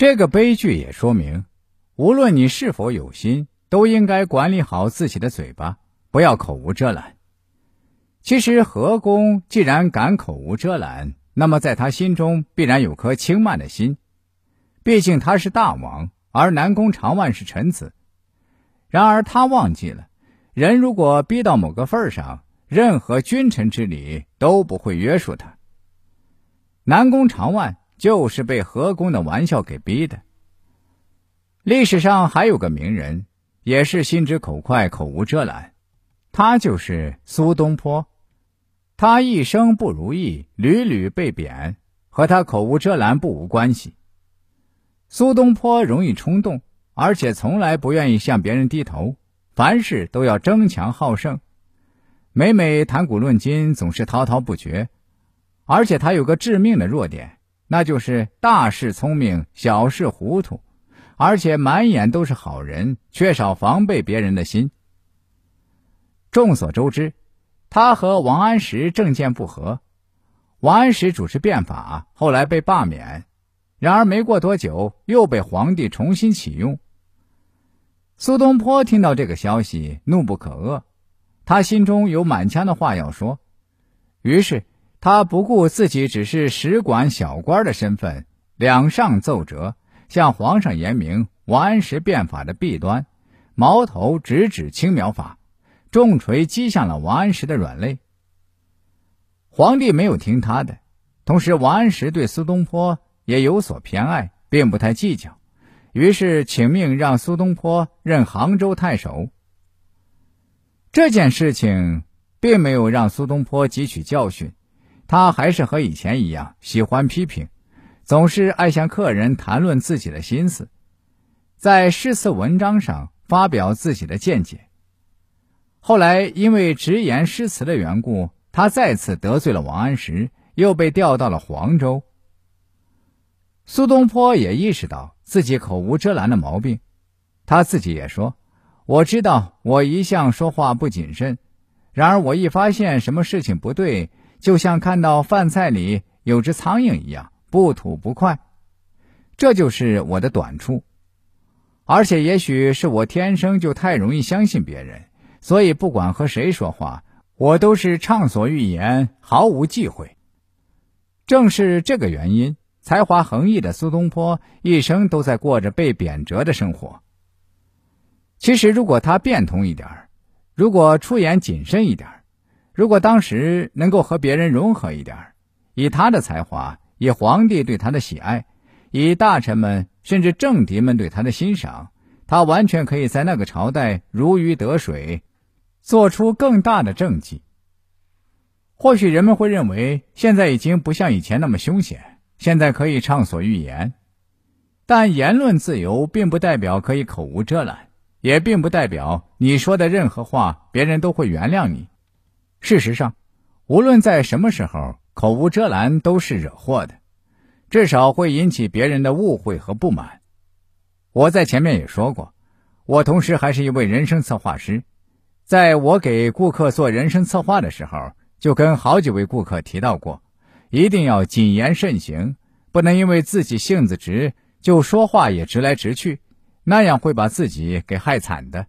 这个悲剧也说明，无论你是否有心，都应该管理好自己的嘴巴，不要口无遮拦。其实何公既然敢口无遮拦，那么在他心中必然有颗轻慢的心。毕竟他是大王，而南宫长万是臣子。然而他忘记了，人如果逼到某个份儿上，任何君臣之礼都不会约束他。南宫长万就是被何公的玩笑给逼的。历史上还有个名人，也是心直口快、口无遮拦，他就是苏东坡。他一生不如意，屡屡被贬，和他口无遮拦不无关系。苏东坡容易冲动，而且从来不愿意向别人低头，凡事都要争强好胜。每每谈古论今，总是滔滔不绝，而且他有个致命的弱点，那就是大事聪明，小事糊涂，而且满眼都是好人，缺少防备别人的心。众所周知，他和王安石政见不合，王安石主持变法，后来被罢免，然而没过多久又被皇帝重新启用。苏东坡听到这个消息，怒不可遏。他心中有满腔的话要说，于是他不顾自己只是使馆小官的身份，两上奏折，向皇上言明王安石变法的弊端，矛头直指青苗法，重锤击向了王安石的软肋。皇帝没有听他的，同时王安石对苏东坡也有所偏爱，并不太计较，于是请命让苏东坡任杭州太守。这件事情并没有让苏东坡汲取教训，他还是和以前一样喜欢批评，总是爱向客人谈论自己的心思，在诗词文章上发表自己的见解。后来因为直言诗词的缘故，他再次得罪了王安石，又被调到了黄州。苏东坡也意识到自己口无遮拦的毛病，他自己也说。我知道我一向说话不谨慎，然而我一发现什么事情不对，就像看到饭菜里有只苍蝇一样，不吐不快。这就是我的短处，而且也许是我天生就太容易相信别人，所以不管和谁说话，我都是畅所欲言，毫无忌讳。正是这个原因，才华横溢的苏东坡一生都在过着被贬谪的生活。其实，如果他变通一点，如果出言谨慎一点，如果当时能够和别人融合一点，以他的才华，以皇帝对他的喜爱，以大臣们甚至政敌们对他的欣赏，他完全可以在那个朝代如鱼得水，做出更大的政绩。或许人们会认为，现在已经不像以前那么凶险，现在可以畅所欲言，但言论自由并不代表可以口无遮拦。也并不代表你说的任何话，别人都会原谅你。事实上，无论在什么时候，口无遮拦都是惹祸的，至少会引起别人的误会和不满。我在前面也说过，我同时还是一位人生策划师，在我给顾客做人生策划的时候，就跟好几位顾客提到过，一定要谨言慎行，不能因为自己性子直，就说话也直来直去。那样会把自己给害惨的。